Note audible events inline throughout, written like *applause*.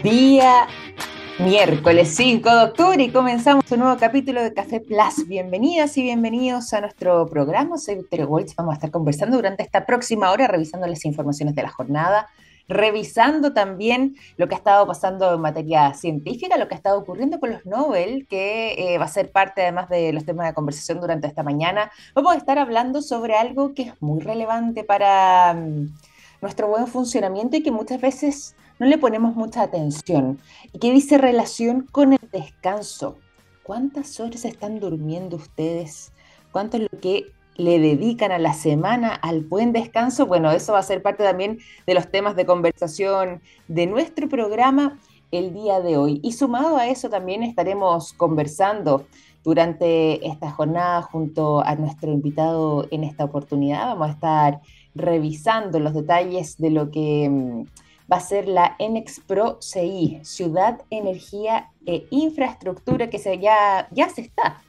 Día miércoles 5 de octubre y comenzamos un nuevo capítulo de Café Plus. Bienvenidas y bienvenidos a nuestro programa. Soy Victoria Waltz. Vamos a estar conversando durante esta próxima hora, revisando las informaciones de la jornada, revisando también lo que ha estado pasando en materia científica, lo que ha estado ocurriendo con los Nobel, que eh, va a ser parte además de los temas de conversación durante esta mañana. Vamos a estar hablando sobre algo que es muy relevante para mm, nuestro buen funcionamiento y que muchas veces no le ponemos mucha atención. ¿Y qué dice relación con el descanso? ¿Cuántas horas están durmiendo ustedes? ¿Cuánto es lo que le dedican a la semana al buen descanso? Bueno, eso va a ser parte también de los temas de conversación de nuestro programa el día de hoy. Y sumado a eso también estaremos conversando durante esta jornada junto a nuestro invitado en esta oportunidad. Vamos a estar revisando los detalles de lo que mm, va a ser la Enex Pro CI, Ciudad, Energía e Infraestructura, que se, ya, ya se está,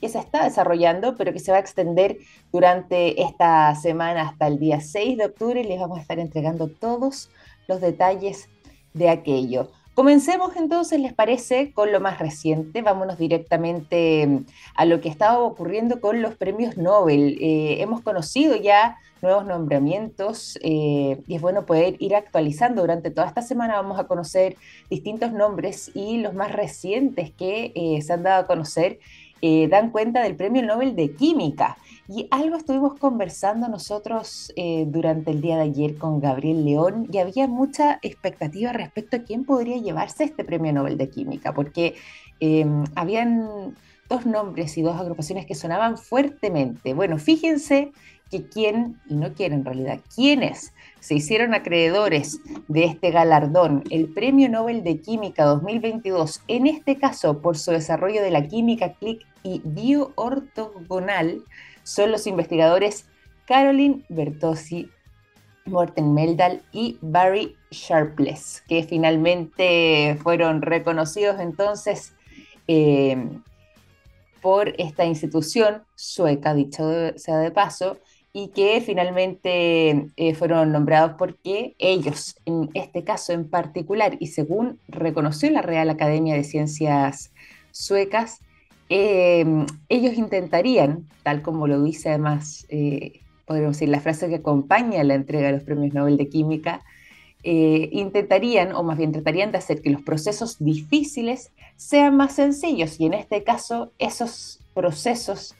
se está desarrollando, pero que se va a extender durante esta semana hasta el día 6 de octubre y les vamos a estar entregando todos los detalles de aquello. Comencemos entonces, ¿les parece? Con lo más reciente. Vámonos directamente mm, a lo que estaba ocurriendo con los premios Nobel. Eh, hemos conocido ya nuevos nombramientos eh, y es bueno poder ir actualizando. Durante toda esta semana vamos a conocer distintos nombres y los más recientes que eh, se han dado a conocer dan cuenta del Premio Nobel de Química. Y algo estuvimos conversando nosotros eh, durante el día de ayer con Gabriel León y había mucha expectativa respecto a quién podría llevarse este premio Nobel de Química, porque em, habían dos nombres y dos agrupaciones que sonaban fuertemente. Bueno, fíjense que quién, y no quién en realidad, quiénes se hicieron acreedores de este galardón, el Premio Nobel de Química 2022, en este caso por su desarrollo de la química click y bioortogonal, son los investigadores Caroline Bertozzi, Morten Meldal y Barry Sharpless, que finalmente fueron reconocidos entonces eh, por esta institución sueca, dicho sea de paso, y que finalmente eh, fueron nombrados porque ellos, en este caso en particular, y según reconoció la Real Academia de Ciencias Suecas, Em, ellos intentarían, tal como lo dice además, eh, podríamos decir, la frase que acompaña la entrega de los premios Nobel de Química, eh, intentarían, o más bien tratarían de hacer que los procesos difíciles sean más sencillos. Y en este caso, esos procesos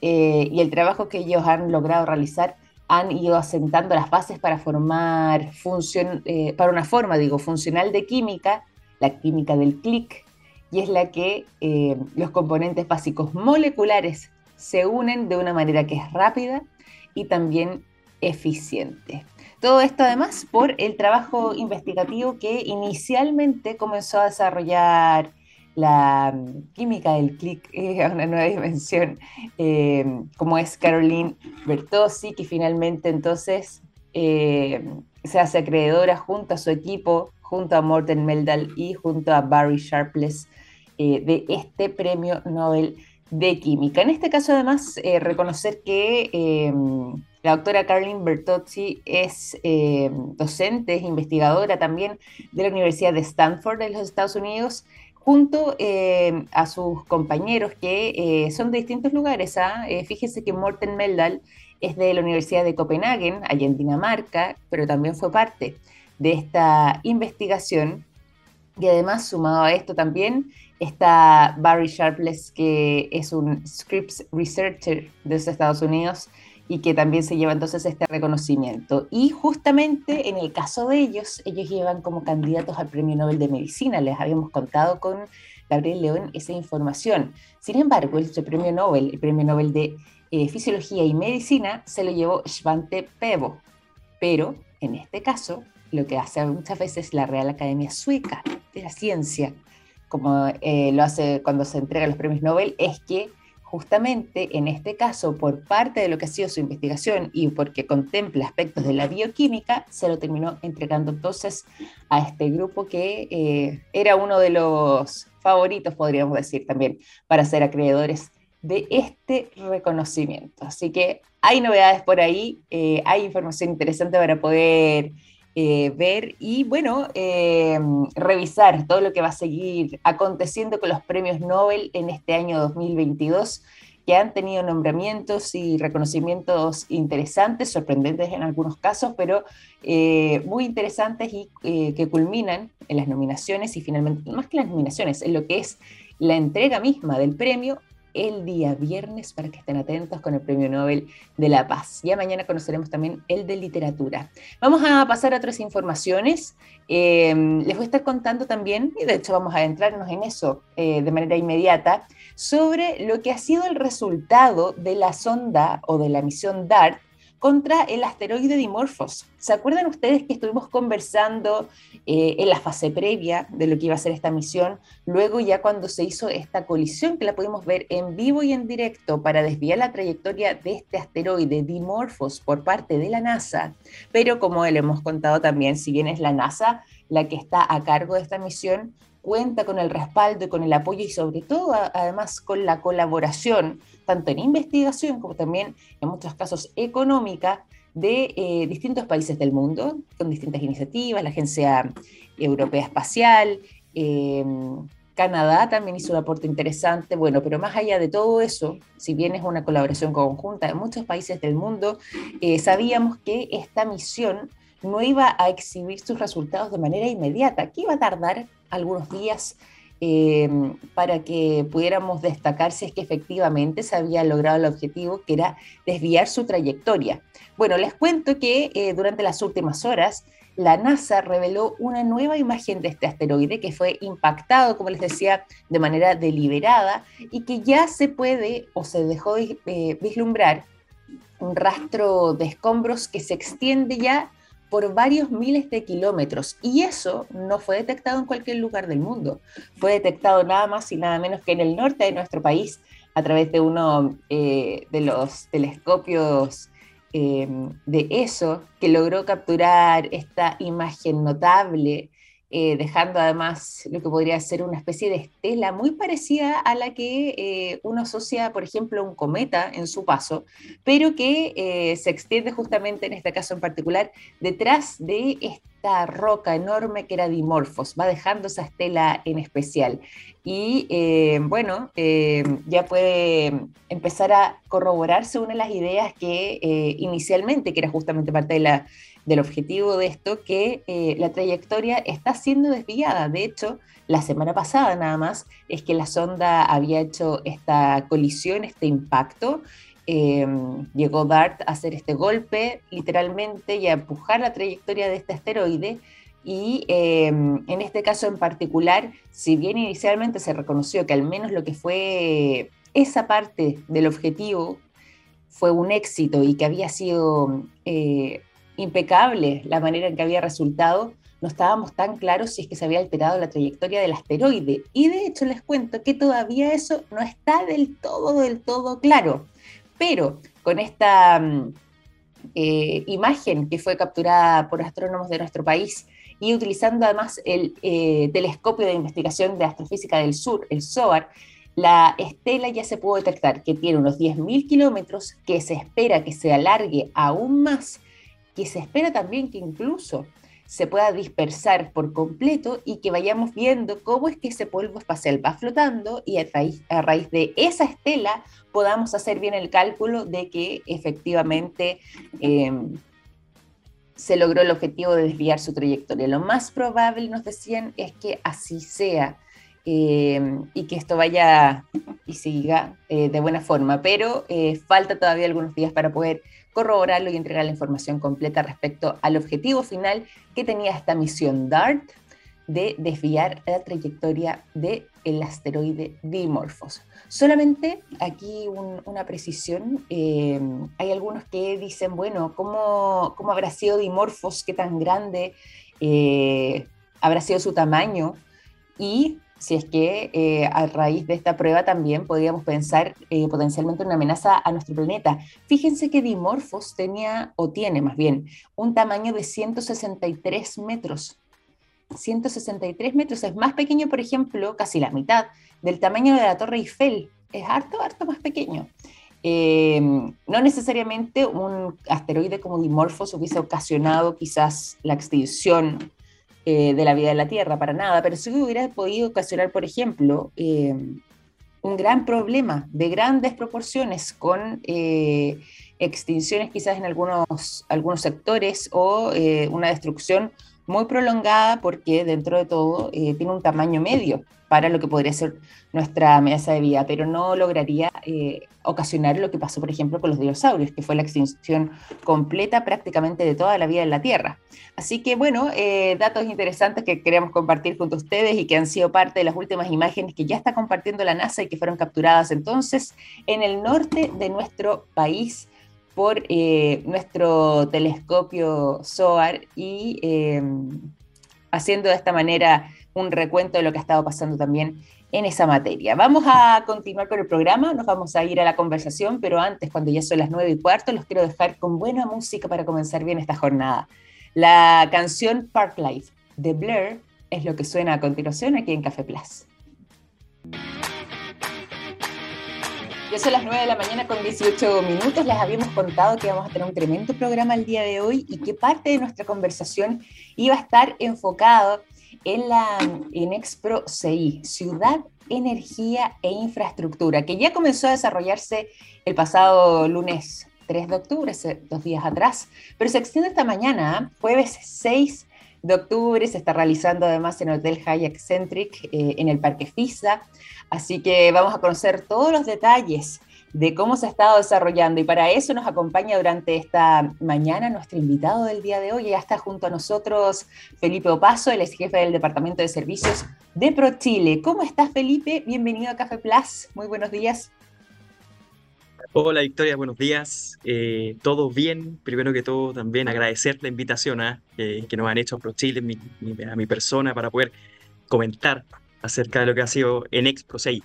eh, y el trabajo que ellos han logrado realizar han ido asentando las bases para formar función, para una forma, digo, funcional de química, la química del clic, y es la que eh, los componentes básicos moleculares se unen de una manera que es rápida y también eficiente. Todo esto además por el trabajo investigativo que inicialmente comenzó a desarrollar la mm, química del clic *laughs* a una nueva dimensión, eh, como es Caroline Bertozzi, que finalmente entonces eh, se hace acreedora junto a su equipo, junto a Morten Meldal y junto a Barry Sharpless eh, de este premio Nobel de Química. En este caso, además, eh, reconocer que em, la doctora Caroline Bertozzi es em, docente, es investigadora también de la Universidad de Stanford de los Estados Unidos, junto em, a sus compañeros que eh, son de distintos lugares. ¿ah? fíjese que Morten Meldal es de la Universidad de Copenhague, allá en Dinamarca, pero también fue parte de esta investigación. Y además, sumado a esto también, Está Barry Sharpless, que es un Scripps Researcher de los Estados Unidos y que también se lleva entonces este reconocimiento. Y justamente en el caso de ellos, ellos llevan como candidatos al Premio Nobel de Medicina. Les habíamos contado con Gabriel León esa información. Sin embargo, el Premio Nobel, el Premio Nobel de eh, Fisiología y Medicina, se lo llevó Svante Pebo. Pero en este caso, lo que hace muchas veces la Real Academia Sueca de la Ciencia como eh, lo hace cuando se entregan los premios Nobel, es que justamente en este caso, por parte de lo que ha sido su investigación y porque contempla aspectos de la bioquímica, se lo terminó entregando entonces a este grupo que eh, era uno de los favoritos, podríamos decir también, para ser acreedores de este reconocimiento. Así que hay novedades por ahí, eh, hay información interesante para poder eh, ver y, bueno, eh, revisar todo lo que va a seguir aconteciendo con los premios Nobel en este año 2022 que han tenido nombramientos y reconocimientos interesantes, sorprendentes en algunos casos, pero eh, muy interesantes y que culminan en las nominaciones y finalmente, más que las nominaciones, en lo que es la entrega misma del premio el día viernes para que estén atentos con el Premio Nobel de la Paz. Ya mañana conoceremos también el de literatura. Vamos a pasar a otras informaciones. Em, les voy a estar contando también, y de hecho vamos a adentrarnos en eso eh, de manera inmediata, sobre lo que ha sido el resultado de la sonda o de la misión DART contra el asteroide Dimorphos. ¿Se acuerdan ustedes que estuvimos conversando eh, en la fase previa de lo que iba a ser esta misión? Luego ya cuando se hizo esta colisión que la pudimos ver en vivo y en directo para desviar la trayectoria de este asteroide Dimorphos por parte de la NASA. Pero como le hemos contado también, si bien es la NASA la que está a cargo de esta misión, cuenta con el respaldo y con el apoyo y sobre todo además con la colaboración, tanto en investigación como también en muchos casos económica, de eh, distintos países del mundo, con distintas iniciativas, la Agencia Europea Espacial, em, Canadá también hizo un aporte interesante, bueno, pero más allá de todo eso, si bien es una colaboración conjunta de muchos países del mundo, eh, sabíamos que esta misión no iba a exhibir sus resultados de manera inmediata, que iba a tardar algunos días eh, para que pudiéramos destacar si es que efectivamente se había logrado el objetivo, que era desviar su trayectoria. Bueno, les cuento que eh, durante las últimas horas, la NASA reveló una nueva imagen de este asteroide que fue impactado, como les decía, de manera deliberada y que ya se puede o se dejó eh, vislumbrar un rastro de escombros que se extiende ya por varios miles de kilómetros. Y eso no fue detectado en cualquier lugar del mundo. Fue detectado nada más y nada menos que en el norte de nuestro país a través de uno eh, de los telescopios eh, de ESO que logró capturar esta imagen notable eh, dejando además lo que podría ser una especie de estela muy parecida a la que eh, uno asocia, por ejemplo, un cometa en su paso, pero que eh, se extiende justamente en este caso en particular detrás de esta roca enorme que era Dimorphos, va dejando esa estela en especial. Y bueno, ya puede empezar a corroborarse una de las ideas que inicialmente, que era justamente parte de la del objetivo de esto, que eh, la trayectoria está siendo desviada. De hecho, la semana pasada nada más es que la sonda había hecho esta colisión, este impacto. Em, llegó DART a hacer este golpe literalmente y a empujar la trayectoria de este asteroide. Y em, en este caso en particular, si bien inicialmente se reconoció que al menos lo que fue esa parte del objetivo fue un éxito y que había sido eh, impecable la manera en que había resultado, no estábamos tan claros si es que se había alterado la trayectoria del asteroide. Y de hecho les cuento que todavía eso no está del todo, del todo claro. Pero con esta mm, eh, imagen que fue capturada por astrónomos de nuestro país y utilizando además el eh, telescopio de investigación de astrofísica del sur, el SOAR, la estela ya se pudo detectar que tiene unos 10.000 kilómetros, que se espera que se alargue aún más que se espera también que incluso se pueda dispersar por completo y que vayamos viendo cómo es que ese polvo espacial va flotando y a raíz, de esa estela podamos hacer bien el cálculo de que efectivamente em, se logró el objetivo de desviar su trayectoria. Lo más probable, nos decían, es que así sea. Em, y que esto vaya y siga eh, de buena forma, pero eh, falta todavía algunos días para poder corroborarlo y entregar la información completa respecto al objetivo final que tenía esta misión DART de desviar la trayectoria del el asteroide Dimorphos. Solamente aquí una precisión, eh, hay algunos que dicen, bueno, ¿cómo, ¿cómo, habrá sido Dimorphos? ¿Qué tan grande eh, habrá sido su tamaño? Y si es que eh, a raíz de esta prueba también podríamos pensar eh, potencialmente una amenaza a nuestro planeta. Fíjense que Dimorphos tenía, o tiene más bien, un tamaño de 163 metros. 163 metros es más pequeño, por ejemplo, casi la mitad del tamaño de la Torre Eiffel. Es harto, harto más pequeño. eh, no necesariamente un asteroide como Dimorphos hubiese ocasionado quizás la extinción eh, de la vida en la Tierra, para nada, pero sí hubiera podido ocasionar, por ejemplo, eh, un gran problema de grandes proporciones con extinciones quizás en algunos, algunos sectores o una destrucción muy prolongada porque dentro de todo tiene un tamaño medio para lo que podría ser nuestra mesa de vida, pero no lograría eh, ocasionar lo que pasó, por ejemplo, con los dinosaurios, que fue la extinción completa prácticamente de toda la vida en la Tierra. Así que, bueno, eh, datos interesantes que queremos compartir junto a ustedes y que han sido parte de las últimas imágenes que ya está compartiendo la NASA y que fueron capturadas entonces en el norte de nuestro país por eh, nuestro telescopio SOAR y haciendo de esta manera un recuento de lo que ha estado pasando también en esa materia. Vamos a continuar con el programa, nos vamos a ir a la conversación, pero antes, cuando ya son las nueve y cuarto, los quiero dejar con buena música para comenzar bien esta jornada. La canción Park Life de Blair es lo que suena a continuación aquí en Café Plus. Ya son las 9 de la mañana con 18 minutos. Les habíamos contado que vamos a tener un tremendo programa el día de hoy y que parte de nuestra conversación iba a estar enfocado en la Enexpro CI, Ciudad, Energía e Infraestructura, que ya comenzó a desarrollarse el pasado lunes 3 de octubre, dos días atrás, pero se extiende esta mañana, ¿ah? jueves 6 de octubre, se está realizando además en el Hotel Hyatt Centric eh, en el Parque FISA, así que vamos a conocer todos los detalles de cómo se ha estado desarrollando. Y para eso nos acompaña durante esta mañana nuestro invitado del día de hoy. Ya está junto a nosotros Felipe Opaso, el ex jefe del Departamento de Servicios de ProChile. ¿Cómo estás, Felipe? Bienvenido a Café Plus. Muy buenos días. Hola Victoria, buenos días. Eh, todo bien. Primero que todo, también agradecer la invitación ¿ah? que nos han hecho a ProChile, a mi persona, para poder comentar acerca de lo que ha sido en Expo 6.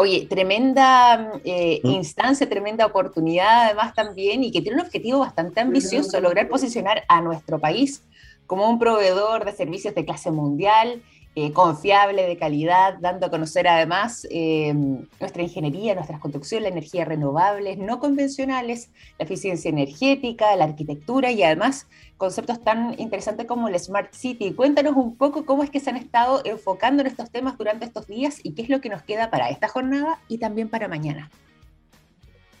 Oye, tremenda eh, ¿Mm? instancia, tremenda oportunidad además también y que tiene un objetivo bastante ambicioso, lograr posicionar a nuestro país como un proveedor de servicios de clase mundial eh, confiable, de calidad, dando a conocer además eh, nuestra ingeniería, nuestras construcciones, la energía renovables, no convencionales, la eficiencia energética, la arquitectura y además conceptos tan interesantes como el Smart City. Cuéntanos un poco cómo es que se han estado enfocando en estos temas durante estos días y qué es lo que nos queda para esta jornada y también para mañana.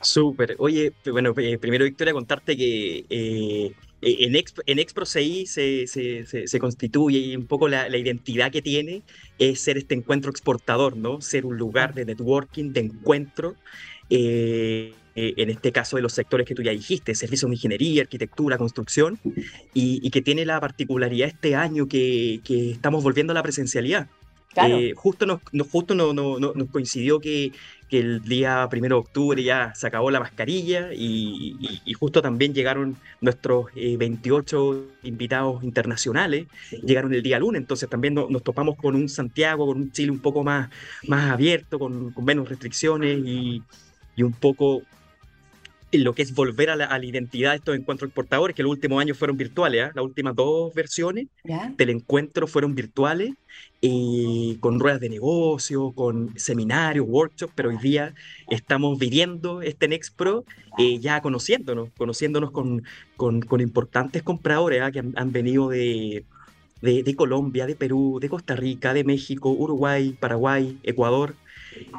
Súper. Oye, bueno, eh, primero Victoria, contarte que eh, en, Expo, en se, se, se, constituye un poco la, identidad que tiene es ser este encuentro exportador, ¿no? Ser un lugar de networking, de encuentro, eh, eh, en este caso de los sectores que tú ya dijiste, servicios de ingeniería, arquitectura, construcción, y, que tiene la particularidad este año que, que estamos volviendo a la presencialidad. Eh, justo nos, justo no, no, nos coincidió que, que, el día primero de octubre ya se acabó la mascarilla y, justo también llegaron nuestros 28 eh, invitados internacionales, llegaron el día lunes, entonces también nos topamos con un Santiago, con un Chile un poco más, más abierto, con, con menos restricciones y, y un poco lo que es volver a la, identidad de estos encuentros exportadores, que los últimos años fueron virtuales, ¿ah? las últimas dos versiones del encuentro fueron virtuales, y con ruedas de negocio, con seminarios, workshops, pero hoy día estamos viviendo este Next Pro eh, ya conociéndonos, conociéndonos con, con, importantes compradores ¿ah? que han, venido de, de Colombia, de Perú, de Costa Rica, de México, Uruguay, Paraguay, Ecuador.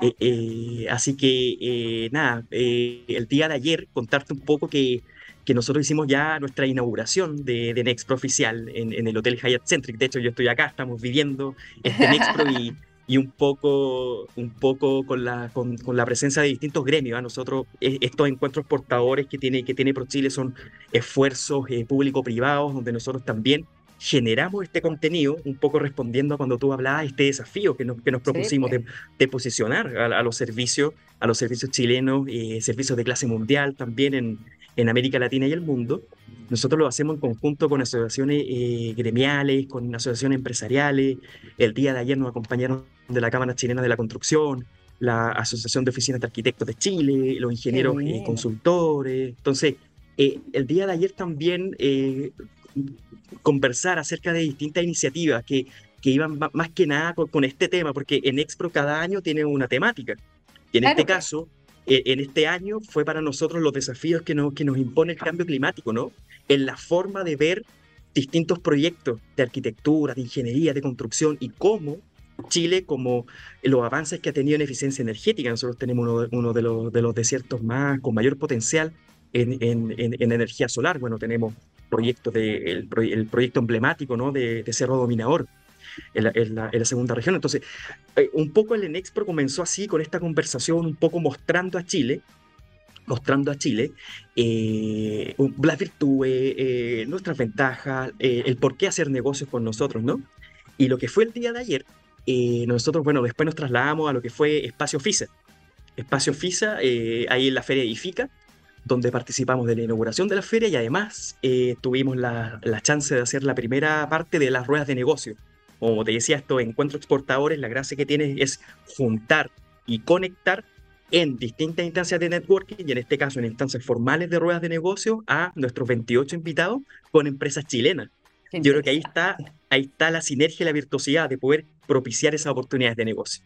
Eh, eh, así que eh, nada, el día de ayer contarte un poco que, que nosotros hicimos ya nuestra inauguración de, de Nextpro oficial en, el Hotel Hyatt Centric. De hecho, yo estoy acá, estamos viviendo este Nextpro y, y un poco, un poco con, la, con, con la presencia de distintos gremios. a ¿ah? Nosotros, estos encuentros portadores que tiene, que tiene ProChile son esfuerzos público-privados, donde nosotros también generamos este contenido, un poco respondiendo a cuando tú hablabas, este desafío que nos, que nos propusimos de, posicionar a, los servicios, a los servicios chilenos, eh, servicios de clase mundial también en, en, América Latina y el mundo. Nosotros lo hacemos en conjunto con asociaciones eh, gremiales, con asociaciones empresariales. El día de ayer nos acompañaron de la Cámara Chilena de la Construcción, la Asociación de Oficinas de Arquitectos de Chile, los ingenieros eh, consultores. Entonces, el día de ayer también conversar acerca de distintas iniciativas que, que iban más que nada con, este tema, porque en Expro cada año tiene una temática. Y en este caso, e, en este año fue para nosotros los desafíos que nos, que nos impone el cambio climático, ¿no? En la forma de ver distintos proyectos de arquitectura, de ingeniería, de construcción y cómo Chile, como los avances que ha tenido en eficiencia energética, nosotros tenemos uno, uno de, los, de los desiertos más con mayor potencial en, en, en, energía solar. Bueno, tenemos proyectos de, el, proyecto emblemático ¿no? de, de Cerro Dominador, en la, segunda región. Entonces, eh, un poco el Enexpro comenzó así, con esta conversación, un poco mostrando a Chile, mostrando a Chile eh, las virtudes, eh, nuestras ventajas, eh, el por qué hacer negocios con nosotros, ¿no? Y lo que fue el día de ayer, eh, nosotros, bueno, después nos trasladamos a lo que fue Espacio FISA. Espacio FISA, ahí en la Feria IFICA, donde participamos de la inauguración de la feria y además tuvimos la, la chance de hacer la primera parte de las ruedas de negocio como te decía, estos encuentros exportadores, la gracia que tiene es juntar y conectar en distintas instancias de networking y en este caso en instancias formales de ruedas de negocio a nuestros 28 invitados con empresas chilenas. Yo creo que ahí está, ahí está la sinergia y la virtuosidad de poder propiciar esas oportunidades de negocio.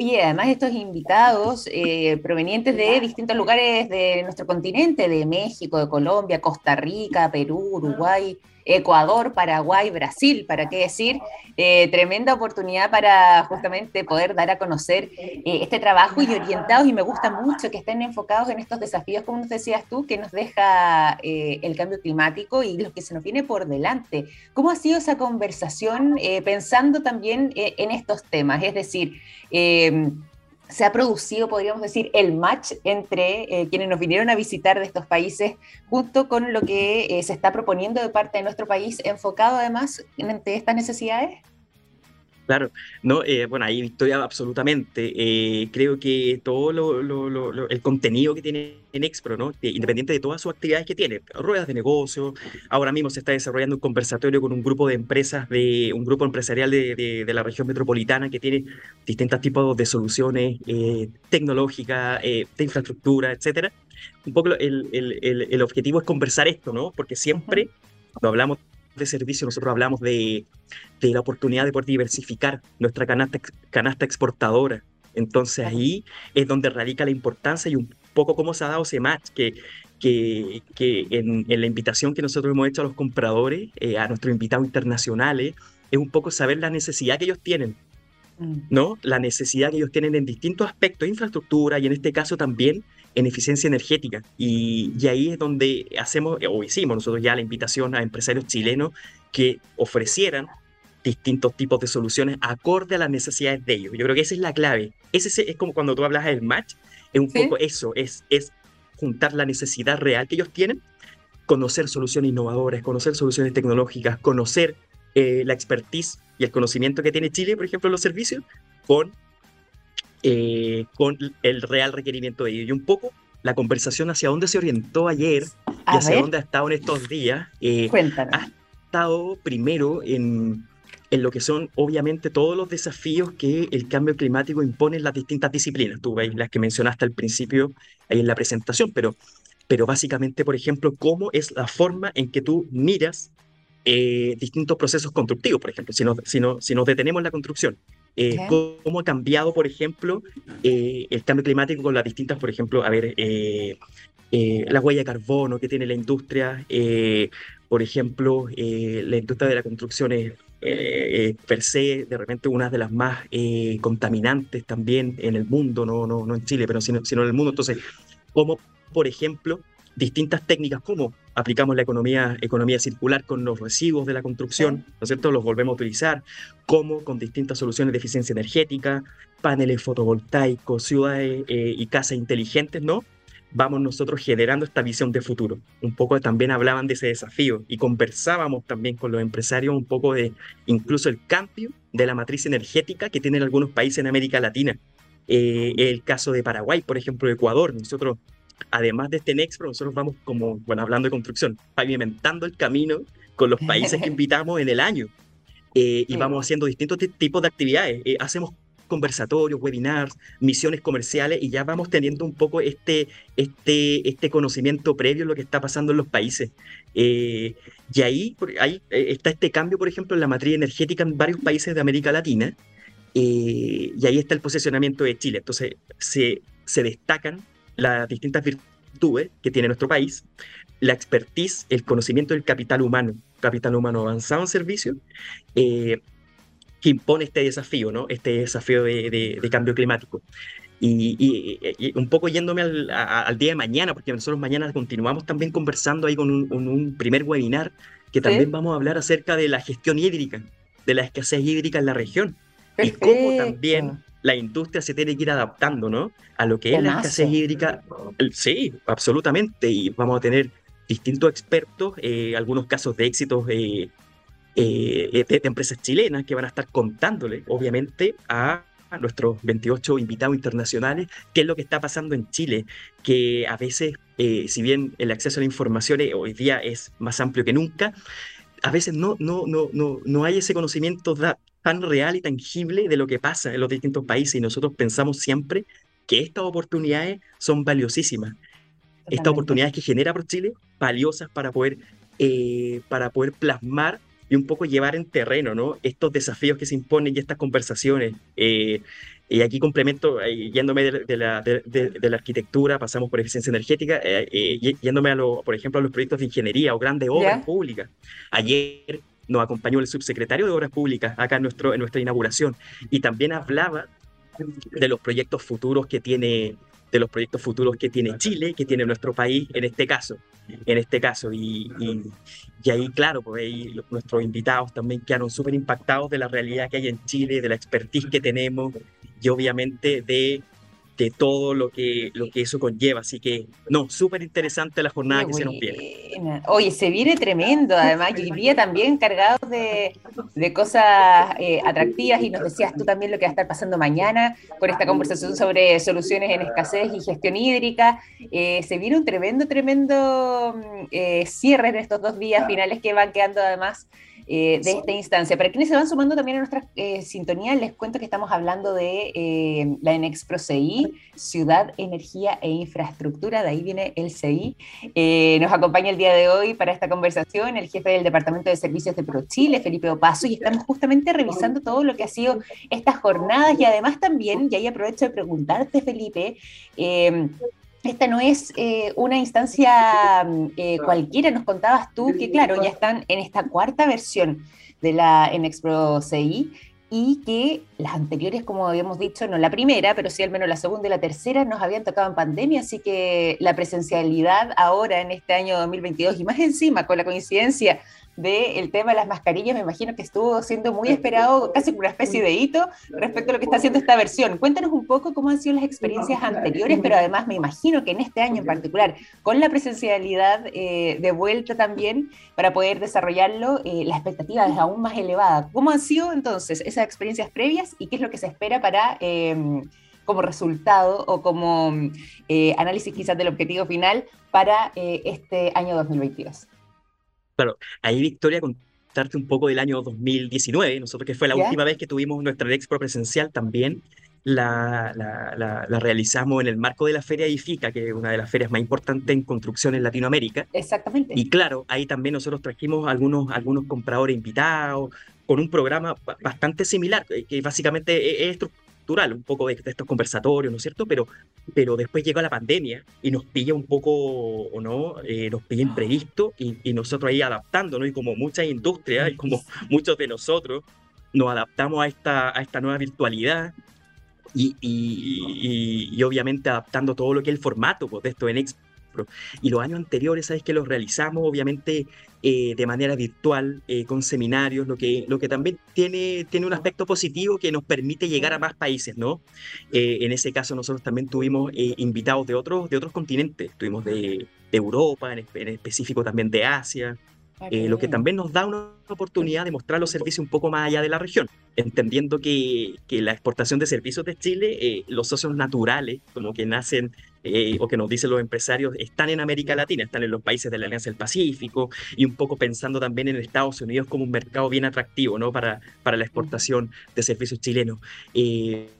Y además estos invitados eh, provenientes de distintos lugares de nuestro continente, de México, de Colombia, Costa Rica, Perú, Uruguay, Ecuador, Paraguay, Brasil, para qué decir, eh, tremenda oportunidad para justamente poder dar a conocer eh, este trabajo y orientados, y me gusta mucho que estén enfocados en estos desafíos, como nos decías tú, que nos deja eh, el cambio climático y lo que se nos viene por delante. ¿Cómo ha sido esa conversación pensando también en estos temas? Es decir, se ha producido, podríamos decir, el match entre eh, quienes nos vinieron a visitar de estos países, junto con lo que eh, se está proponiendo de parte de nuestro país, enfocado además en estas necesidades? Claro, no, eh, bueno, ahí estoy absolutamente. Eh, creo que todo lo, el contenido que tiene en Expro, ¿no? independiente de todas sus actividades que tiene, ruedas de negocio, ahora mismo se está desarrollando un conversatorio con un grupo de empresas, de un grupo empresarial de, de, la región metropolitana que tiene distintos tipos de soluciones eh, tecnológicas, de infraestructura, etcétera. Un poco el, el, el, objetivo es conversar esto, ¿no? Porque siempre, cuando hablamos de servicio, nosotros hablamos de, de, la oportunidad de poder diversificar nuestra canasta, canasta exportadora. Entonces ahí es donde radica la importancia y un poco cómo se ha dado ese match, que, que, que en, en, la invitación que nosotros hemos hecho a los compradores, eh, a nuestros invitados internacionales, es un poco saber la necesidad que ellos tienen, mm. ¿no? La necesidad que ellos tienen en distintos aspectos, infraestructura y en este caso también en eficiencia energética. Y, y, ahí es donde hacemos, o hicimos nosotros ya la invitación a empresarios chilenos que ofrecieran distintos tipos de soluciones acorde a las necesidades de ellos. Yo creo que esa es la clave. Ese es como cuando tú hablas del match, es un poco eso, es, es juntar la necesidad real que ellos tienen, conocer soluciones innovadoras, conocer soluciones tecnológicas, conocer eh, la expertise y el conocimiento que tiene Chile, por ejemplo, en los servicios, con eh, con el real requerimiento de ello. Y un poco la conversación hacia dónde se orientó ayer y hacia dónde ha estado en estos días. Eh, ha estado primero en, en lo que son obviamente todos los desafíos que el cambio climático impone en las distintas disciplinas. Tú veis las que mencionaste al principio ahí en la presentación, pero, pero básicamente, por ejemplo, cómo es la forma en que tú miras eh, distintos procesos constructivos, por ejemplo, si nos, si, no, si nos detenemos en la construcción, eh, cómo ha cambiado, por ejemplo, eh, el cambio climático con las distintas, por ejemplo, a ver, eh, la huella de carbono que tiene la industria, por ejemplo, la industria de la construcción es per se, de repente, una de las más contaminantes también en el mundo, no, no, no en Chile, pero sino, sino en el mundo. Entonces, cómo, por ejemplo, distintas técnicas, como aplicamos la economía, economía circular con los residuos de la construcción, ¿no es cierto? Los volvemos a utilizar, como con distintas soluciones de eficiencia energética, paneles fotovoltaicos, ciudades eh, y casas inteligentes, ¿no? Vamos nosotros generando esta visión de futuro. Un poco también hablaban de ese desafío y conversábamos también con los empresarios un poco de incluso el cambio de la matriz energética que tienen algunos países en América Latina. Eh, el caso de Paraguay, por ejemplo, Ecuador. Nosotros además de este Nexpro, nosotros vamos como, bueno, hablando de construcción, pavimentando el camino con los países que *laughs* invitamos en el año. Eh, y vamos haciendo distintos tipos de actividades. Eh, hacemos conversatorios, webinars, misiones comerciales y ya vamos teniendo un poco este, este, este conocimiento previo de lo que está pasando en los países. Eh, y ahí, ahí está este cambio, por ejemplo, en la matriz energética en varios países de América Latina. y ahí está el posicionamiento de Chile. Entonces, se, se destacan las distintas virtudes que tiene nuestro país, la expertise, el conocimiento del capital humano, capital humano avanzado en servicio, eh, que impone este desafío, ¿no? Este desafío de, cambio climático. Y, un poco yéndome al, día de mañana, porque nosotros mañana continuamos también conversando ahí con un, primer webinar, que también vamos a hablar acerca de la gestión hídrica, de la escasez hídrica en la región, y cómo también la industria se tiene que ir adaptando, ¿no? A lo que es la escasez hídrica. Sí, absolutamente, y vamos a tener distintos expertos, eh, algunos casos de éxitos eh, eh, de, empresas chilenas que van a estar contándole, obviamente, a, nuestros 28 invitados internacionales qué es lo que está pasando en Chile, que a veces, si bien el acceso a la información hoy día es más amplio que nunca, a veces no, no, no, no, no hay ese conocimiento tan real y tangible de lo que pasa en los distintos países y nosotros pensamos siempre que estas oportunidades son valiosísimas estas oportunidades que genera por Chile, valiosas para poder, eh, para poder plasmar y un poco llevar en terreno ¿no? estos desafíos que se imponen y estas conversaciones. Eh, y aquí complemento, eh, yéndome de, la, de, la, arquitectura, pasamos por eficiencia energética, yéndome a lo, por ejemplo a los proyectos de ingeniería o grandes obras públicas. Ayer nos acompañó el subsecretario de Obras Públicas acá en, nuestro, en nuestra inauguración y también hablaba de los proyectos futuros que tiene de los proyectos futuros que tiene Chile, que tiene nuestro país en este caso. En este caso, y, y, ahí, claro, pues nuestros invitados también quedaron súper impactados de la realidad que hay en Chile, de la expertise que tenemos y obviamente de de todo lo que, lo que eso conlleva. Así que, no, súper interesante la jornada que se nos viene. Oye, se viene tremendo, *laughs* además, y día también cargados de, de cosas eh, atractivas, y nos decías tú también lo que va a estar pasando mañana con esta conversación sobre soluciones en escasez y gestión hídrica. Eh, se viene un tremendo, tremendo mm, eh, cierre en estos dos días finales que van quedando además eh, de esta instancia. Para quienes se van sumando también a nuestra eh, sintonía, les cuento que estamos hablando de eh, la Enexpro CI, Ciudad, Energía e Infraestructura, de ahí viene el CI. nos acompaña el día de hoy para esta conversación el jefe del Departamento de Servicios de ProChile, Felipe Opaso, y estamos justamente revisando todo lo que ha sido estas jornadas y además también, y ahí aprovecho de preguntarte, Felipe, esta no es eh, una instancia mm, eh, cualquiera, nos contabas tú que, claro, ya están en esta cuarta versión de la NXPro CI y que las anteriores, como habíamos dicho, no la primera, pero sí al menos la segunda y la tercera nos habían tocado en pandemia, así que la presencialidad ahora en este año 2022 y más encima con la coincidencia del tema de las mascarillas, me imagino que estuvo siendo muy esperado, casi como una especie de hito respecto a lo que está haciendo esta versión. Cuéntanos un poco cómo han sido las experiencias anteriores, pero además me imagino que en este año en particular, con la presencialidad eh, de vuelta también, para poder desarrollarlo, eh, la expectativa es aún más elevada. ¿Cómo han sido entonces esas experiencias previas y qué es lo que se espera para... Em, como resultado o como eh, análisis quizás del objetivo final para este año 2022. Claro, ahí Victoria, contarte un poco del año 2019, nosotros que fue la última vez que tuvimos nuestra expo presencial también, la, la, realizamos en el marco de la Feria IFICA, que es una de las ferias más importantes en construcción en Latinoamérica. Exactamente. Y claro, ahí también nosotros trajimos algunos, algunos compradores invitados con un programa bastante similar, eh, que básicamente es un poco de, estos conversatorios, ¿no es cierto? Pero, pero después llegó la pandemia y nos pilla un poco, ¿o no? Eh, nos pilla imprevisto y, y, nosotros ahí adaptándonos y como muchas industrias y como *laughs* muchos de nosotros nos adaptamos a esta, a esta nueva virtualidad y, y, y, obviamente adaptando todo lo que es el formato pues, de esto en Y los años anteriores, sabes que los realizamos obviamente eh, de manera virtual, eh, con seminarios, lo que, lo que también tiene, tiene un aspecto positivo que nos permite llegar a más países, ¿no? Eh, en ese caso nosotros también tuvimos invitados de otros, de otros continentes, tuvimos de, Europa, en, en, específico también de Asia, lo que también nos da una oportunidad de mostrar los servicios un poco más allá de la región, entendiendo que, que la exportación de servicios de Chile, los socios naturales, como que nacen eh, o que nos dicen los empresarios, están en América Latina, están en los países de la Alianza del Pacífico y un poco pensando también en Estados Unidos como un mercado bien atractivo ¿no? para, para la exportación de servicios chilenos. Eh,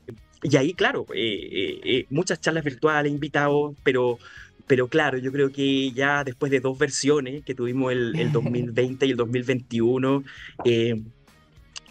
y ahí, claro, eh, muchas charlas virtuales, invitados, pero pero claro, yo creo que ya después de dos versiones que tuvimos el, el *laughs* 2020 y el 2021,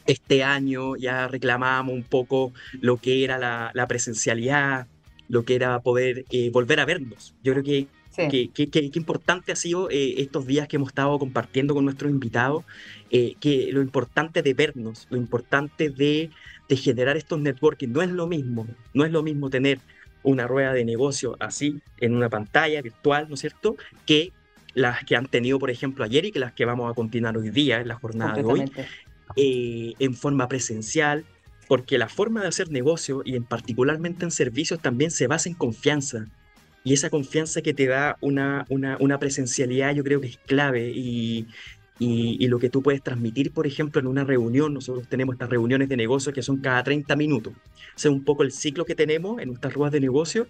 este año ya reclamábamos un poco lo que era la, la presencialidad, lo que era poder eh, volver a vernos. Yo creo que Qué, qué, importante ha sido eh, estos días que hemos estado compartiendo con nuestros invitados, eh, que lo importante de vernos, lo importante de, de, generar estos networking, no es lo mismo, no es lo mismo tener una rueda de negocio así en una pantalla virtual, ¿no es cierto?, que las que han tenido, por ejemplo, ayer y que las que vamos a continuar hoy día en la jornada de hoy, eh, en forma presencial, porque la forma de hacer negocio y en particularmente en servicios también se basa en confianza. Y esa confianza que te da una, una, una presencialidad yo creo que es clave y, y, lo que tú puedes transmitir, por ejemplo, en una reunión, nosotros tenemos estas reuniones de negocio que son cada 30 minutos. Ese es un poco el ciclo que tenemos en nuestras ruedas de negocio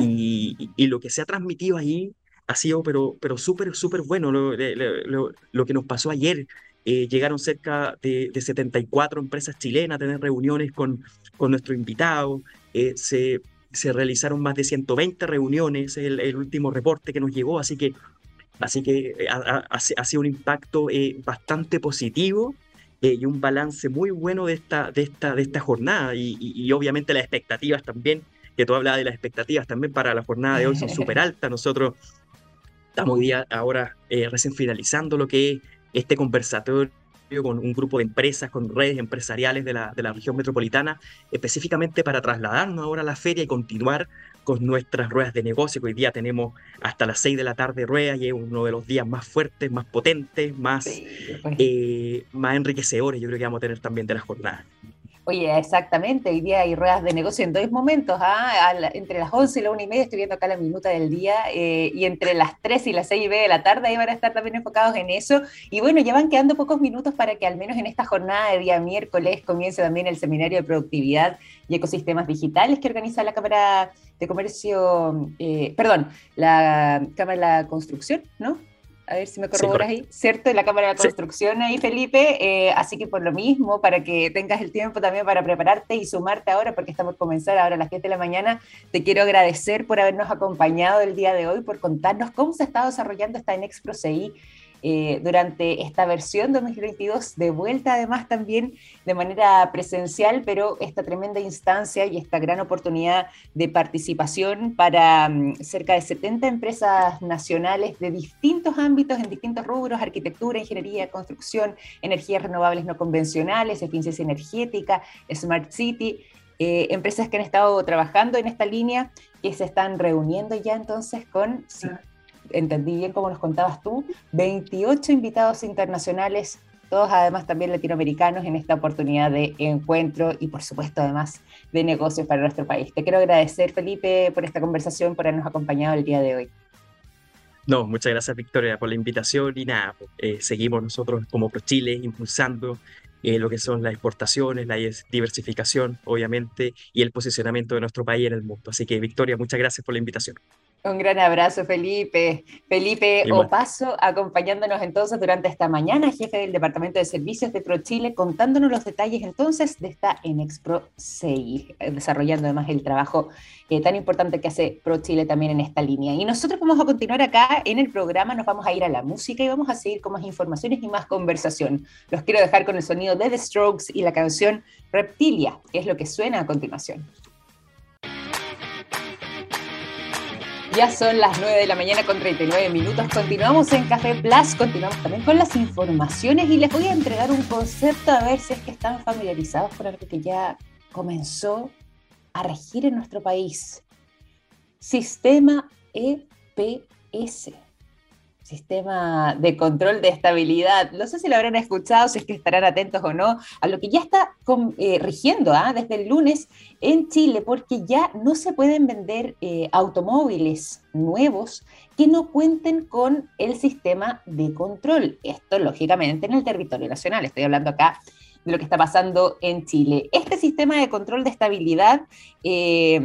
y, y, lo que se ha transmitido ahí ha sido pero, pero súper, súper bueno. Lo, lo, lo, que nos pasó ayer, eh, llegaron cerca de, de, 74 empresas chilenas a tener reuniones con, con nuestros invitados, eh, se, se realizaron más de 120 reuniones, el, el último reporte que nos llegó, así que Así que eh, ha, sido un impacto eh, bastante positivo eh, y un balance muy bueno de esta, de esta, de esta jornada. Y, obviamente las expectativas también, que tú hablabas de las expectativas también para la jornada de hoy son *laughs* súper altas. Nosotros estamos hoy día ahora recién finalizando lo que es este conversatorio con un grupo de empresas, con redes empresariales de la, de la región metropolitana, específicamente para trasladarnos ahora a la feria y continuar con nuestras ruedas de negocio, que hoy día tenemos hasta las 6 de la tarde ruedas y es uno de los días más fuertes, más potentes, más, pues. eh, más enriquecedores, yo creo que vamos a tener también de la jornada. Oye, exactamente, hoy día hay ruedas de negocio en dos momentos, ¿ah? entre las 11 y la 1 y media estoy viendo acá la minuta del día, eh, y entre las 3 y las 6 y media de la tarde ahí van a estar también enfocados en eso, y bueno, ya van quedando pocos minutos para que al menos en esta jornada de día miércoles comience también el seminario de productividad y ecosistemas digitales que organiza la Cámara de Comercio, eh, perdón, la Cámara de la Construcción, ¿no? A ver si me corroboras ahí, ¿cierto? En la Cámara de Construcción ahí, Felipe. Eh, así que por lo mismo, para que tengas el tiempo también para prepararte y sumarte ahora, porque estamos a comenzar ahora a las 7 de la mañana, te quiero agradecer por habernos acompañado el día de hoy, por contarnos cómo se ha estado desarrollando esta CI eh, durante esta versión 2022, de vuelta además también de manera presencial, pero esta tremenda instancia y esta gran oportunidad de participación para mm, cerca de 70 empresas nacionales de distintos ámbitos, en distintos rubros, arquitectura, ingeniería, construcción, energías renovables no convencionales, eficiencia energética, Smart City. Eh, empresas que han estado trabajando en esta línea, que se están reuniendo ya entonces con entendí bien como nos contabas tú, 28 invitados internacionales, todos además también latinoamericanos en esta oportunidad de encuentro y por supuesto además de negocios para nuestro país. Te quiero agradecer Felipe por esta conversación, por habernos acompañado el día de hoy. No, muchas gracias Victoria por la invitación y nada, eh, seguimos nosotros como ProChile impulsando eh, lo que son las exportaciones, la diversificación, obviamente, y el posicionamiento de nuestro país en el mundo. Así que, Victoria, muchas gracias por la invitación. Un gran abrazo, Felipe. Felipe Opaso, acompañándonos entonces durante esta mañana, jefe del Departamento de Servicios de ProChile, contándonos los detalles entonces de esta Enexpro 6, desarrollando además el trabajo eh, tan importante que hace ProChile también en esta línea. Y nosotros vamos a continuar acá en el programa, nos vamos a ir a la música y vamos a seguir con más informaciones y más conversación. Los quiero dejar con el sonido de The Strokes y la canción Reptilia, que es lo que suena a continuación. Ya son las 9 de la mañana con 39 minutos. Continuamos en Café Plus, continuamos también con las informaciones y les voy a entregar un concepto a ver si es que están familiarizados con algo que ya comenzó a regir en nuestro país. Sistema EPS sistema de control de estabilidad. No sé si lo habrán escuchado, si es que estarán atentos o no, a lo que ya está eh, rigiendo ¿ah? desde el lunes en Chile, porque ya no se pueden vender eh, automóviles nuevos que no cuenten con el sistema de control. Esto, lógicamente, en el territorio nacional. Estoy hablando acá de lo que está pasando en Chile. Este sistema de control de estabilidad, eh,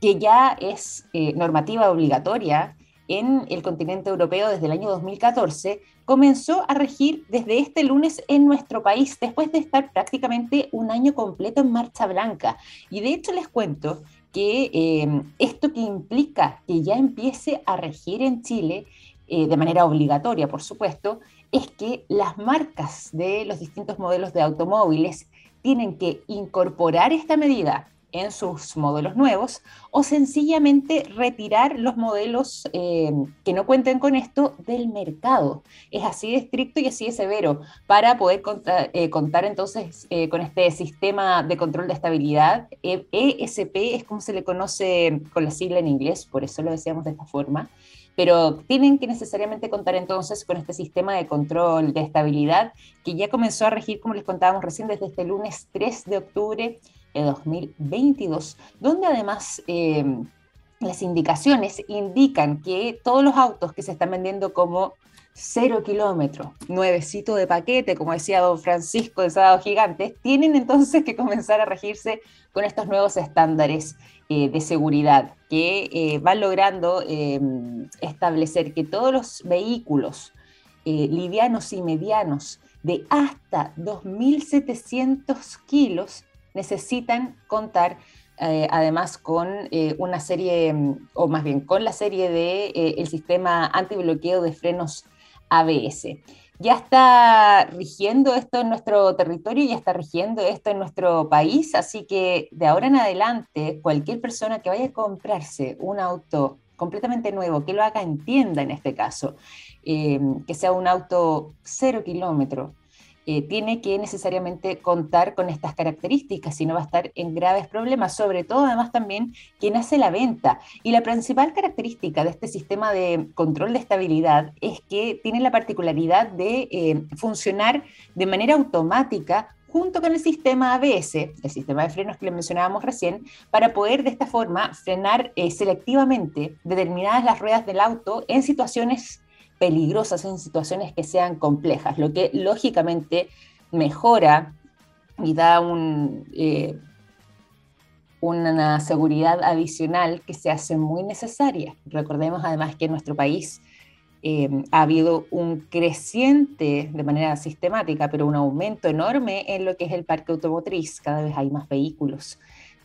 que ya es normativa obligatoria, en el continente europeo desde el año 2014, comenzó a regir desde este lunes en nuestro país, después de estar prácticamente un año completo en marcha blanca. Y de hecho les cuento que eh, esto que implica que ya empiece a regir en Chile, eh, de manera obligatoria, por supuesto, es que las marcas de los distintos modelos de automóviles tienen que incorporar esta medida en sus modelos nuevos o sencillamente retirar los modelos eh, que no cuenten con esto del mercado. Es así de estricto y así de severo para poder eh, contar entonces eh, con este sistema de control de estabilidad. ESP es como se le conoce con la sigla en inglés, por eso lo decíamos de esta forma pero tienen que necesariamente contar entonces con este sistema de control de estabilidad que ya comenzó a regir, como les contábamos recién, desde este lunes 3 de octubre 2022, donde además em, las indicaciones indican que todos los autos que se están vendiendo como cero kilómetros, nuevecito de paquete, como decía don Francisco de Sábado Gigantes, tienen entonces que comenzar a regirse con estos nuevos estándares eh, de seguridad que eh, van logrando establecer que todos los vehículos eh, livianos y medianos de hasta 2.700 kilos necesitan contar además con una serie, o más bien con la serie de el sistema antibloqueo de frenos ABS. Ya está rigiendo esto en nuestro territorio, ya está rigiendo esto en nuestro país, así que de ahora en adelante, cualquier persona que vaya a comprarse un auto completamente nuevo, que lo haga en tienda en este caso, eh, que sea un auto cero kilómetro, eh, tiene que necesariamente contar con estas características, si no va a estar en graves problemas, sobre todo además también quien hace la venta. Y la principal característica de este sistema de control de estabilidad es que tiene la particularidad de eh, funcionar de manera automática junto con el sistema ABS, el sistema de frenos que le mencionábamos recién, para poder de esta forma frenar eh, selectivamente determinadas las ruedas del auto en situaciones peligrosas en situaciones que sean complejas, lo que lógicamente mejora y da eh, una seguridad adicional que se hace muy necesaria. Recordemos además que en nuestro país eh, ha habido un creciente de manera sistemática, pero un aumento enorme en lo que es el parque automotriz. Cada vez hay más vehículos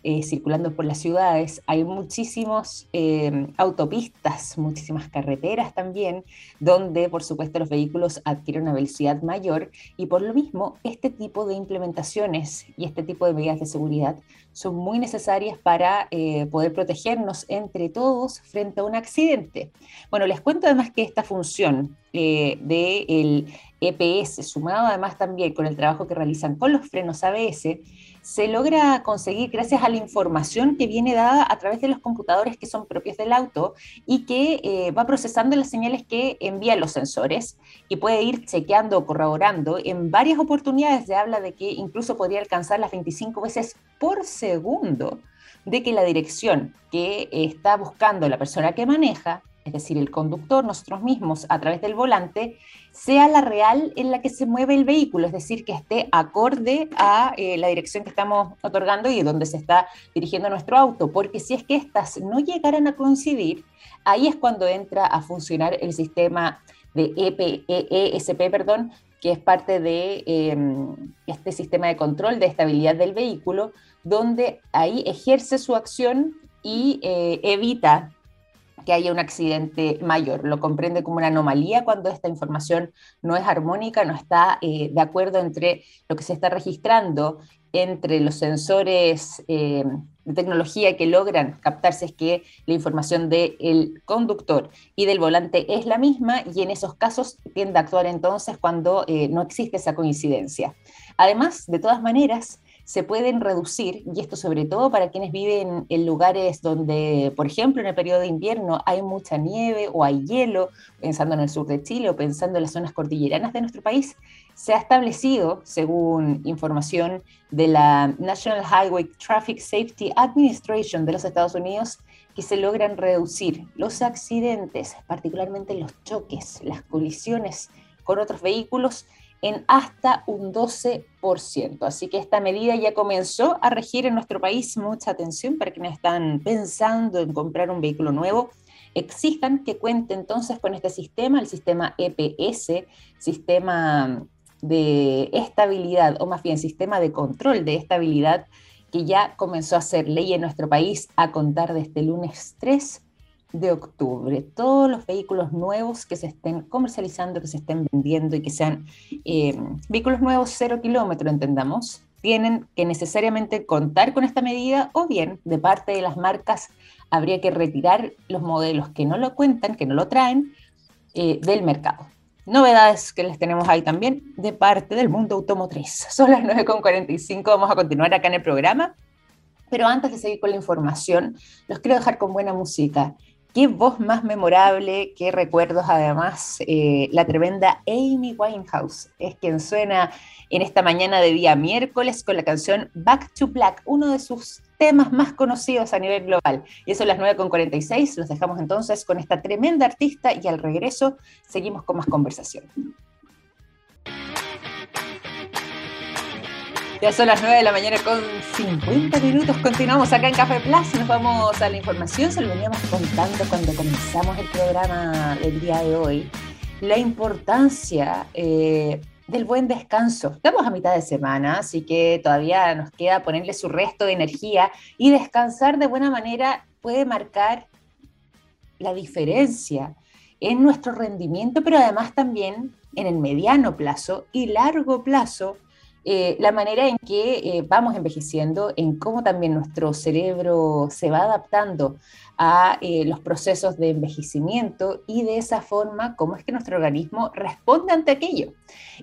eh, circulando por las ciudades. Hay muchísimas eh, autopistas, muchísimas carreteras también, donde por supuesto los vehículos adquieren una velocidad mayor y por lo mismo este tipo de implementaciones y este tipo de medidas de seguridad son muy necesarias para eh, poder protegernos entre todos frente a un accidente. Bueno, les cuento además que esta función del EPS, sumado además también con el trabajo que realizan con los frenos ABS, se logra conseguir gracias a la información que viene dada a través de los computadores que son propios del auto y que eh, va procesando las señales que envían los sensores y puede ir chequeando o corroborando. En varias oportunidades se habla de que incluso podría alcanzar las 25 veces por segundo de que la dirección que está buscando la persona que maneja es decir, el conductor, nosotros mismos, a través del volante, sea la real en la que se mueve el vehículo, es decir, que esté acorde a eh, la dirección que estamos otorgando y donde se está dirigiendo nuestro auto, porque si es que estas no llegaran a coincidir, ahí es cuando entra a funcionar el sistema de EP, ESP, perdón, que es parte de em, este sistema de control de estabilidad del vehículo, donde ahí ejerce su acción y eh, evita que haya un accidente mayor. Lo comprende como una anomalía cuando esta información no es armónica, no está eh, de acuerdo entre lo que se está registrando entre los sensores eh, de tecnología que logran captarse es que la información del conductor y del volante es la misma y en esos casos tiende a actuar entonces cuando eh, no existe esa coincidencia. Además, de todas maneras, se pueden reducir, y esto sobre todo para quienes viven en lugares donde, por ejemplo, en el periodo de invierno hay mucha nieve o hay hielo, pensando en el sur de Chile o pensando en las zonas cordilleranas de nuestro país, se ha establecido, según información de la National Highway Traffic Safety Administration de los Estados Unidos, que se logran reducir los accidentes, particularmente los choques, las colisiones con otros vehículos, en hasta un 12%. Así que esta medida ya comenzó a regir en nuestro país. Mucha atención para quienes están pensando en comprar un vehículo nuevo. Exijan que cuente entonces con este sistema, el sistema EPS, sistema de estabilidad, o más bien sistema de control de estabilidad, que ya comenzó a ser ley en nuestro país a contar desde este lunes 3 de octubre. Todos los vehículos nuevos que se estén comercializando, que se estén vendiendo y que sean eh, vehículos nuevos cero kilómetro, entendamos, tienen que necesariamente contar con esta medida o bien de parte de las marcas habría que retirar los modelos que no lo cuentan, que no lo traen eh, del mercado. Novedades que les tenemos ahí también de parte del mundo automotriz. *laughs* Son las 9.45, vamos a continuar acá en el programa. Pero antes de seguir con la información, los quiero dejar con buena música. Qué voz más memorable, qué recuerdos además. Eh, la tremenda Amy Winehouse es quien suena en esta mañana de día miércoles con la canción Back to Black, uno de sus temas más conocidos a nivel global. Y eso es las 9.46, los dejamos entonces con esta tremenda artista y al regreso seguimos con más conversación. Ya son las 9 de la mañana con 50 minutos. Continuamos acá en Café Plus. Nos vamos a la información. Se lo veníamos contando cuando comenzamos el programa del día de hoy. La importancia eh, del buen descanso. Estamos a mitad de semana, así que todavía nos queda ponerle su resto de energía y descansar de buena manera puede marcar la diferencia en nuestro rendimiento, pero además también en el mediano plazo y largo plazo eh, la manera en que eh, vamos envejeciendo, en cómo también nuestro cerebro se va adaptando a eh, los procesos de envejecimiento y de esa forma cómo es que nuestro organismo responde ante aquello.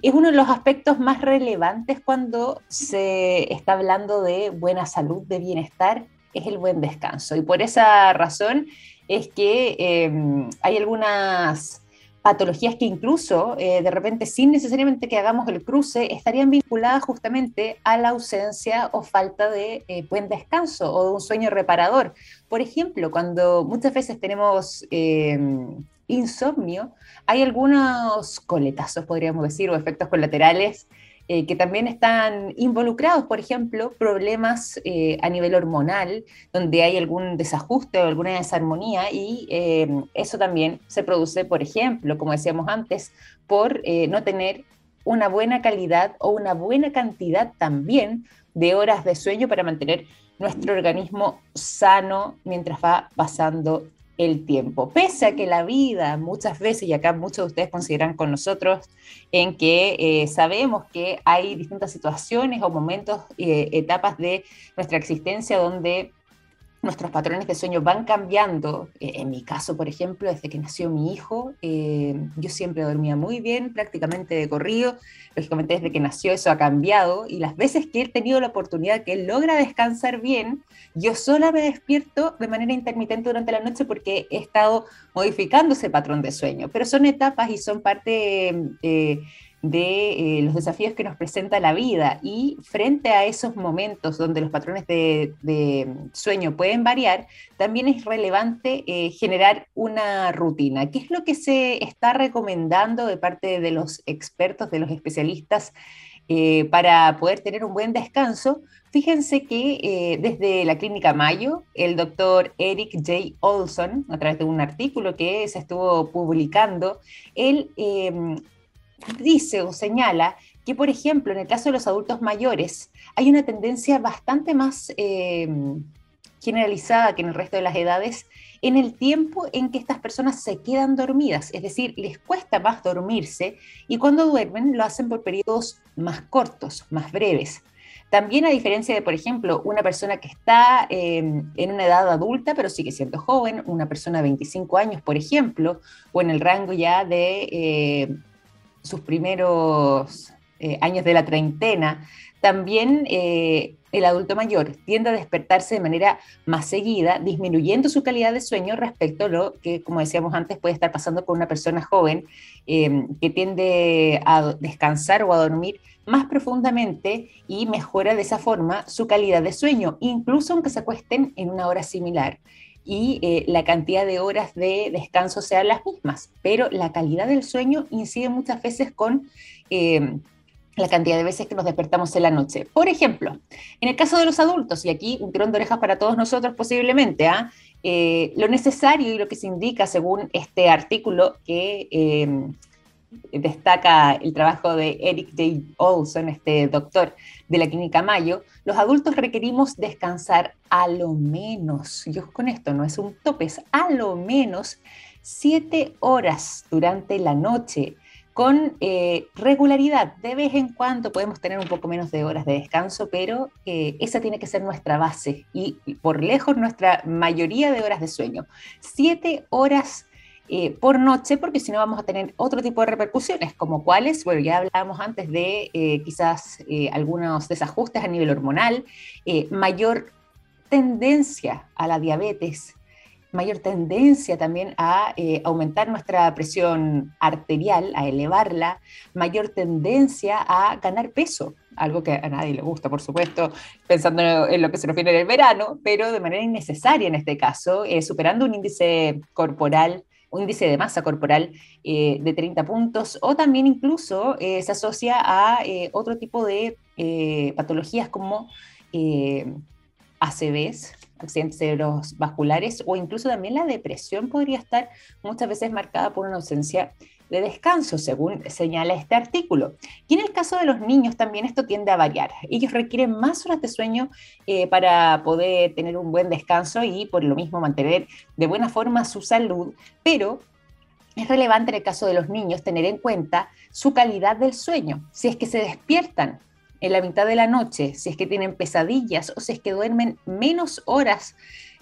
Es uno de los aspectos más relevantes cuando se está hablando de buena salud, de bienestar, es el buen descanso. Y por esa razón es que em, hay algunas patologías que incluso eh, de repente sin necesariamente que hagamos el cruce estarían vinculadas justamente a la ausencia o falta de eh, buen descanso o de un sueño reparador. Por ejemplo, cuando muchas veces tenemos em, insomnio, hay algunos coletazos, podríamos decir, o efectos colaterales eh, que también están involucrados, por ejemplo, problemas eh, a nivel hormonal, donde hay algún desajuste o alguna desarmonía, y eh, eso también se produce, por ejemplo, como decíamos antes, por no tener una buena calidad o una buena cantidad también de horas de sueño para mantener nuestro organismo sano mientras va pasando el tiempo. Pese a que la vida muchas veces, y acá muchos de ustedes consideran con nosotros, en que eh, sabemos que hay distintas situaciones o momentos, eh, etapas de nuestra existencia donde nuestros patrones de sueño van cambiando. Eh, en mi caso, por ejemplo, desde que nació mi hijo, yo siempre dormía muy bien, prácticamente de corrido. Lógicamente, desde que nació eso ha cambiado y las veces que he tenido la oportunidad que él logra descansar bien, yo sola me despierto de manera intermitente durante la noche porque he estado modificando ese patrón de sueño. Pero son etapas y son parte... Eh, de eh, los desafíos que nos presenta la vida y frente a esos momentos donde los patrones de, sueño pueden variar, también es relevante eh, generar una rutina. ¿Qué es lo que se está recomendando de parte de los expertos, de los especialistas eh, para poder tener un buen descanso? Fíjense que desde la Clínica Mayo, el doctor Eric J. Olson, a través de un artículo que se estuvo publicando, él dice o señala que, por ejemplo, en el caso de los adultos mayores, hay una tendencia bastante más em, generalizada que en el resto de las edades en el tiempo en que estas personas se quedan dormidas, es decir, les cuesta más dormirse y cuando duermen lo hacen por periodos más cortos, más breves. También a diferencia de, por ejemplo, una persona que está em, en una edad adulta pero sigue siendo joven, una persona de 25 años, por ejemplo, o en el rango ya de eh, sus primeros eh, años de la treintena, también eh, el adulto mayor tiende a despertarse de manera más seguida, disminuyendo su calidad de sueño respecto a lo que, como decíamos antes, puede estar pasando con una persona joven em, que tiende a descansar o a dormir más profundamente y mejora de esa forma su calidad de sueño, incluso aunque se acuesten en una hora similar y eh, la cantidad de horas de descanso sean las mismas, pero la calidad del sueño incide muchas veces con eh, la cantidad de veces que nos despertamos en la noche. Por ejemplo, en el caso de los adultos, y aquí un tirón de orejas para todos nosotros posiblemente, ¿ah? eh, lo necesario y lo que se indica según este artículo que destaca el trabajo de Eric J. Olson, este doctor de la Clínica Mayo, los adultos requerimos descansar a lo menos, yo con esto no es un tope, es a lo menos siete horas durante la noche con eh, regularidad. De vez en cuando podemos tener un poco menos de horas de descanso, pero eh, esa tiene que ser nuestra base y por lejos nuestra mayoría de horas de sueño. Siete horas eh, por noche, porque si no vamos a tener otro tipo de repercusiones, como cuáles, bueno, ya hablábamos antes de quizás algunos desajustes a nivel hormonal, mayor tendencia a la diabetes, mayor tendencia también a eh, aumentar nuestra presión arterial, a elevarla, mayor tendencia a ganar peso, algo que a nadie le gusta, por supuesto, pensando en lo que se refiere en el verano, pero de manera innecesaria en este caso, eh, superando un índice corporal un índice de masa corporal eh, de 30 puntos, o también incluso se asocia a otro tipo de patologías como ACVs, accidentes cerebrovasculares o incluso también la depresión podría estar muchas veces marcada por una ausencia de descanso, según señala este artículo. Y en el caso de los niños también esto tiende a variar. Ellos requieren más horas de sueño eh, para poder tener un buen descanso y por lo mismo mantener de buena forma su salud, pero es relevante en el caso de los niños tener en cuenta su calidad del sueño. Si es que se despiertan en la mitad de la noche, si es que tienen pesadillas o si es que duermen menos horas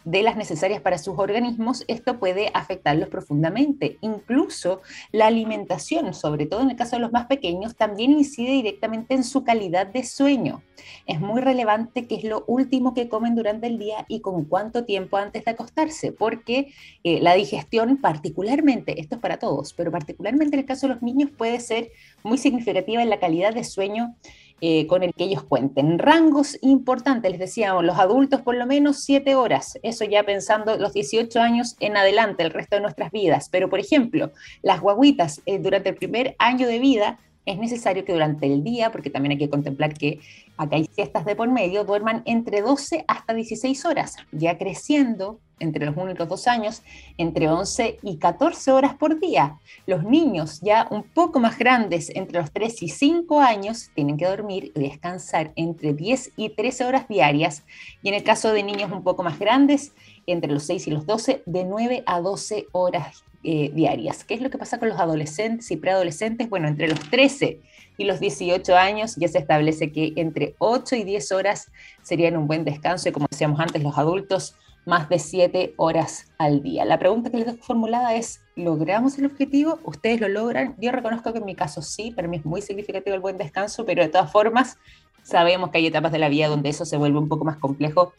de las necesarias para sus organismos, esto puede afectarlos profundamente. Incluso la alimentación, sobre todo en el caso de los más pequeños, también incide directamente en su calidad de sueño. Es muy relevante qué es lo último que comen durante el día y con cuánto tiempo antes de acostarse, porque eh, la digestión particularmente, esto es para todos, pero particularmente en el caso de los niños puede ser muy significativa en la calidad de sueño eh, con el que ellos cuenten. Rangos importantes, les decíamos, los adultos por lo menos siete horas, eso ya pensando los 18 años en adelante, el resto de nuestras vidas. Pero, por ejemplo, las guaguitas eh, durante el primer año de vida es necesario que durante el día, porque también hay que contemplar que acá hay siestas de por medio, duerman entre 12 hasta 16 horas, ya creciendo entre los 1 y los 2 años, entre 11 y 14 horas por día. Los niños ya un poco más grandes, entre los 3 y 5 años, tienen que dormir y descansar entre 10 y 13 horas diarias. Y en el caso de niños un poco más grandes, entre los 6 y los 12, de 9 a 12 horas eh, diarias. ¿Qué es lo que pasa con los adolescentes y preadolescentes? Bueno, entre los 13 y los 18 años ya se establece que entre 8 y 10 horas serían un buen descanso y como decíamos antes, los adultos más de 7 horas al día. La pregunta que les dejo formulada es, ¿logramos el objetivo? ¿Ustedes lo logran? Yo reconozco que en mi caso sí, para mí es muy significativo el buen descanso, pero de todas formas sabemos que hay etapas de la vida donde eso se vuelve un poco más complejo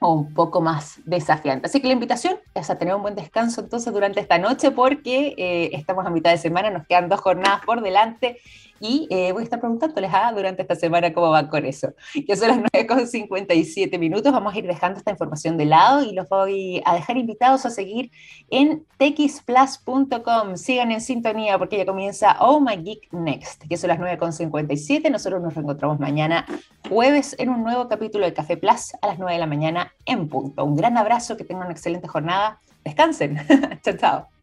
un poco más desafiante. Así que la invitación es a tener un buen descanso entonces durante esta noche porque eh, estamos a mitad de semana, nos quedan dos jornadas por delante y eh, voy a estar preguntándoles ah, durante esta semana cómo van con eso. Ya son las 9.57 minutos, vamos a ir dejando esta información de lado y los voy a dejar invitados a seguir en texplus.com. Sigan en sintonía porque ya comienza Oh My Geek Next, que son las 9.57. Nosotros nos reencontramos mañana jueves en un nuevo capítulo de Café Plus a las 9 de la mañana en punto. Un gran abrazo, que tengan una excelente jornada. Descansen. *laughs* chao, chao.